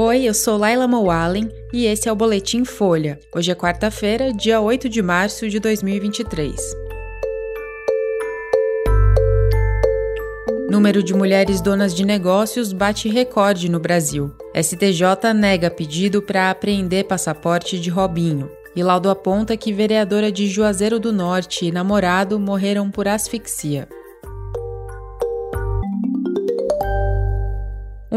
Oi, eu sou Laila Moalen e esse é o Boletim Folha. Hoje é quarta-feira, dia 8 de março de 2023. Número de mulheres donas de negócios bate recorde no Brasil. STJ nega pedido para apreender passaporte de Robinho. E laudo aponta que vereadora de Juazeiro do Norte e namorado morreram por asfixia.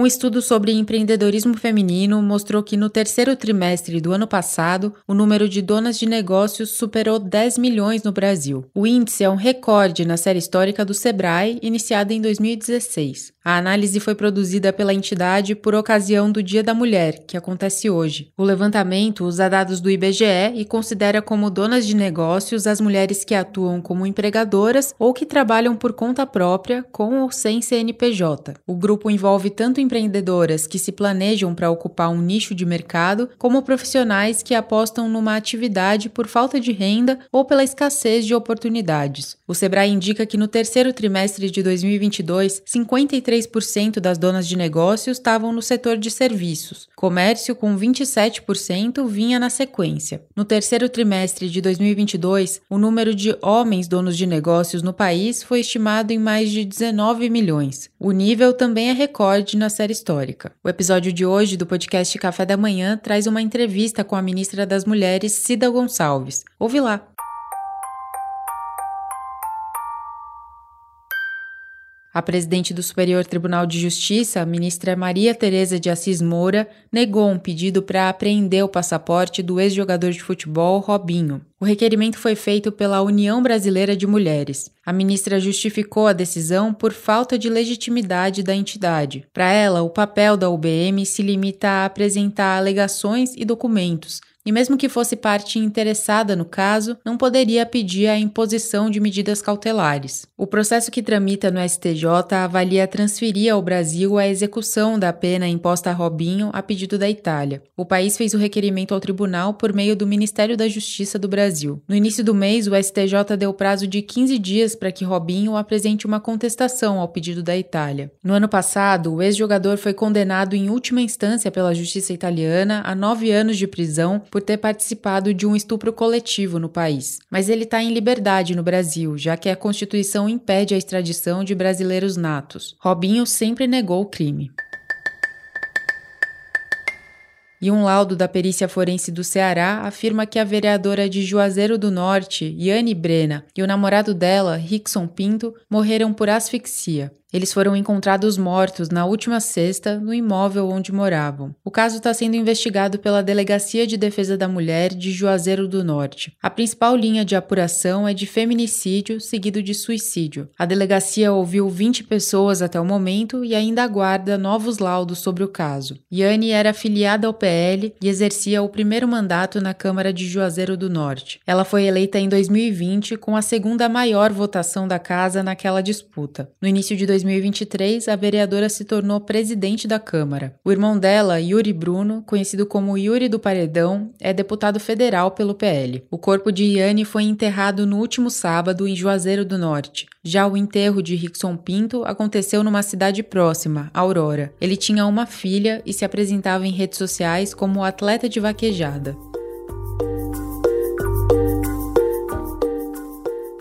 Um estudo sobre empreendedorismo feminino mostrou que no terceiro trimestre do ano passado, o número de donas de negócios superou 10 milhões no Brasil. O índice é um recorde na série histórica do Sebrae, iniciada em 2016. A análise foi produzida pela entidade por ocasião do Dia da Mulher, que acontece hoje. O levantamento usa dados do IBGE e considera como donas de negócios as mulheres que atuam como empregadoras ou que trabalham por conta própria, com ou sem CNPJ. O grupo envolve tanto empreendedoras que se planejam para ocupar um nicho de mercado, como profissionais que apostam numa atividade por falta de renda ou pela escassez de oportunidades. O Sebrae indica que no terceiro trimestre de 2022, 53% das donas de negócios estavam no setor de serviços. Comércio, com 27%, vinha na sequência. No terceiro trimestre de 2022, o número de homens donos de negócios no país foi estimado em mais de 19 milhões. O nível também é recorde na série histórica. O episódio de hoje do podcast Café da Manhã traz uma entrevista com a ministra das Mulheres, Cida Gonçalves. Ouve lá. A presidente do Superior Tribunal de Justiça, a ministra Maria Tereza de Assis Moura, negou um pedido para apreender o passaporte do ex-jogador de futebol Robinho. O requerimento foi feito pela União Brasileira de Mulheres. A ministra justificou a decisão por falta de legitimidade da entidade. Para ela, o papel da UBM se limita a apresentar alegações e documentos, e mesmo que fosse parte interessada no caso, não poderia pedir a imposição de medidas cautelares. O processo que tramita no STJ avalia transferir ao Brasil a execução da pena imposta a Robinho a pedido da Itália. O país fez o requerimento ao tribunal por meio do Ministério da Justiça do Brasil. No início do mês, o STJ deu prazo de 15 dias para que Robinho apresente uma contestação ao pedido da Itália. No ano passado, o ex-jogador foi condenado em última instância pela justiça italiana a nove anos de prisão por ter participado de um estupro coletivo no país. Mas ele está em liberdade no Brasil, já que a Constituição impede a extradição de brasileiros natos. Robinho sempre negou o crime. E um laudo da perícia forense do Ceará afirma que a vereadora de Juazeiro do Norte, Yane Brena, e o namorado dela, Rickson Pinto, morreram por asfixia. Eles foram encontrados mortos na última sexta no imóvel onde moravam. O caso está sendo investigado pela Delegacia de Defesa da Mulher de Juazeiro do Norte. A principal linha de apuração é de feminicídio seguido de suicídio. A delegacia ouviu 20 pessoas até o momento e ainda aguarda novos laudos sobre o caso. Yane era afiliada ao PL e exercia o primeiro mandato na Câmara de Juazeiro do Norte. Ela foi eleita em 2020 com a segunda maior votação da casa naquela disputa. No início de 2023, a vereadora se tornou presidente da Câmara. O irmão dela, Yuri Bruno, conhecido como Yuri do Paredão, é deputado federal pelo PL. O corpo de Iane foi enterrado no último sábado em Juazeiro do Norte. Já o enterro de Rickson Pinto aconteceu numa cidade próxima, Aurora. Ele tinha uma filha e se apresentava em redes sociais como atleta de vaquejada.